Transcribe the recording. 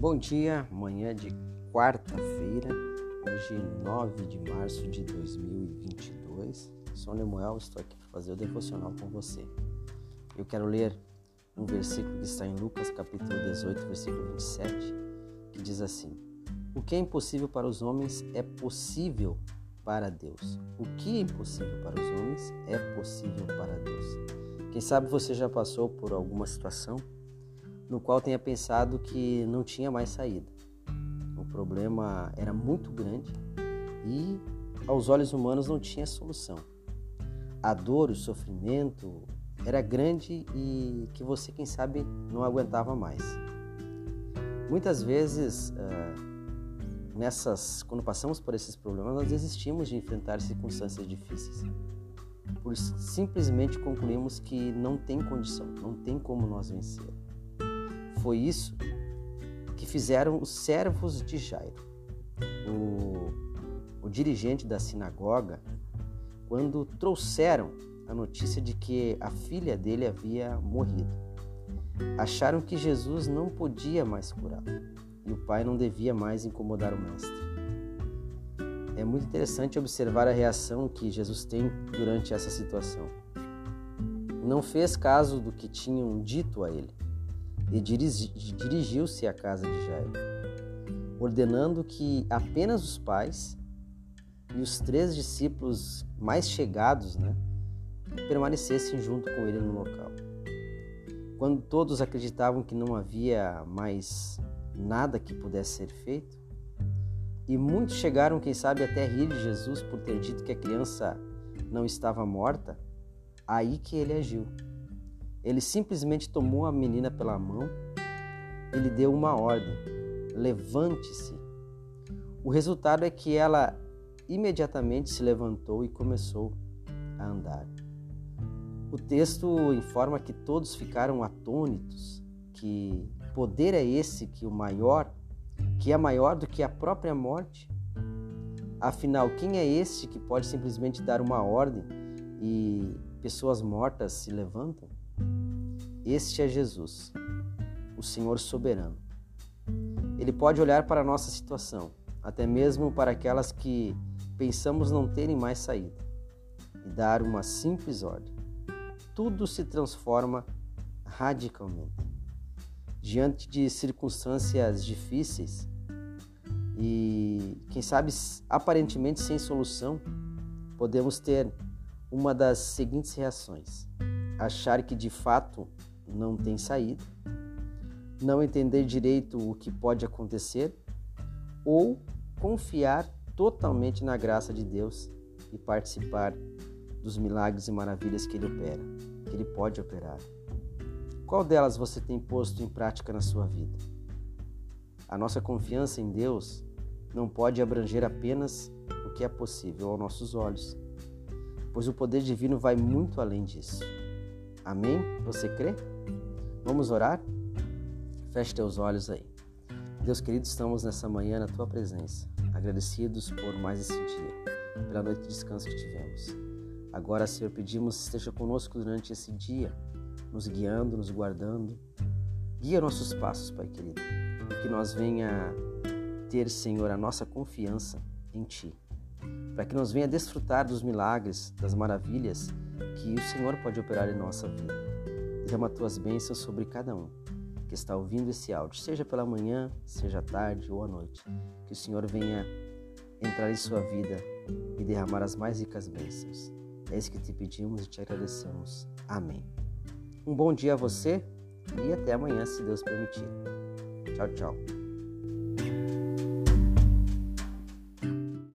Bom dia, manhã de quarta-feira, hoje 9 de março de 2022. Sou Lemuel, estou aqui para fazer o devocional com você. Eu quero ler um versículo que está em Lucas capítulo 18, versículo 27, que diz assim: O que é impossível para os homens é possível para Deus. O que é impossível para os homens é possível para Deus. Quem sabe você já passou por alguma situação no qual tenha pensado que não tinha mais saída. O problema era muito grande e, aos olhos humanos, não tinha solução. A dor, o sofrimento era grande e que você, quem sabe, não aguentava mais. Muitas vezes, nessas, quando passamos por esses problemas, nós desistimos de enfrentar circunstâncias difíceis. Por simplesmente concluímos que não tem condição, não tem como nós vencer. Foi isso que fizeram os servos de Jairo. O, o dirigente da sinagoga, quando trouxeram a notícia de que a filha dele havia morrido. Acharam que Jesus não podia mais curá-lo e o pai não devia mais incomodar o mestre. É muito interessante observar a reação que Jesus tem durante essa situação. Não fez caso do que tinham dito a ele e dirigiu-se à casa de Jairo, ordenando que apenas os pais e os três discípulos mais chegados né, permanecessem junto com ele no local. Quando todos acreditavam que não havia mais nada que pudesse ser feito, e muitos chegaram, quem sabe, até rir de Jesus por ter dito que a criança não estava morta, aí que ele agiu. Ele simplesmente tomou a menina pela mão, ele deu uma ordem: levante-se. O resultado é que ela imediatamente se levantou e começou a andar. O texto informa que todos ficaram atônitos, que poder é esse que o maior, que é maior do que a própria morte. Afinal, quem é este que pode simplesmente dar uma ordem e pessoas mortas se levantam? Este é Jesus, o Senhor soberano. Ele pode olhar para a nossa situação, até mesmo para aquelas que pensamos não terem mais saída, e dar uma simples ordem. Tudo se transforma radicalmente. Diante de circunstâncias difíceis e, quem sabe, aparentemente sem solução, podemos ter uma das seguintes reações: achar que de fato não tem saída, não entender direito o que pode acontecer ou confiar totalmente na graça de Deus e participar dos milagres e maravilhas que Ele opera, que Ele pode operar. Qual delas você tem posto em prática na sua vida? A nossa confiança em Deus não pode abranger apenas o que é possível aos nossos olhos, pois o poder divino vai muito além disso. Amém? Você crê? Vamos orar? Feche teus olhos aí. Deus querido, estamos nessa manhã na tua presença, agradecidos por mais esse dia, pela noite de descanso que tivemos. Agora, Senhor, pedimos que esteja conosco durante esse dia, nos guiando, nos guardando. Guia nossos passos, Pai querido, que nós venha ter, Senhor, a nossa confiança em Ti, para que nós venha desfrutar dos milagres, das maravilhas que o Senhor pode operar em nossa vida. Derrama tuas bênçãos sobre cada um que está ouvindo esse áudio, seja pela manhã, seja à tarde ou à noite. Que o Senhor venha entrar em sua vida e derramar as mais ricas bênçãos. É isso que te pedimos e te agradecemos. Amém. Um bom dia a você e até amanhã, se Deus permitir. Tchau, tchau.